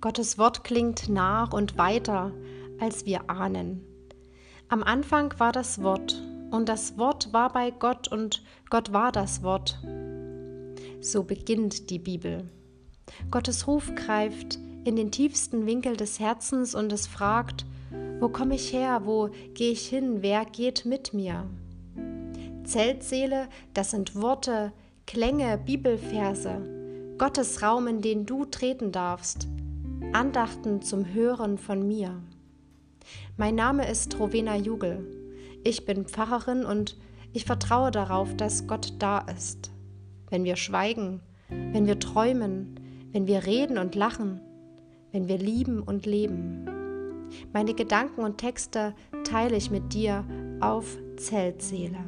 Gottes Wort klingt nach und weiter, als wir ahnen. Am Anfang war das Wort, und das Wort war bei Gott, und Gott war das Wort. So beginnt die Bibel. Gottes Ruf greift in den tiefsten Winkel des Herzens und es fragt, wo komme ich her, wo gehe ich hin, wer geht mit mir? Zeltseele, das sind Worte, Klänge, Bibelverse, Gottes Raum, in den du treten darfst, Andachten zum Hören von mir. Mein Name ist Rowena Jugel. Ich bin Pfarrerin und ich vertraue darauf, dass Gott da ist. Wenn wir schweigen, wenn wir träumen, wenn wir reden und lachen, wenn wir lieben und leben. Meine Gedanken und Texte teile ich mit dir auf Zeltseele.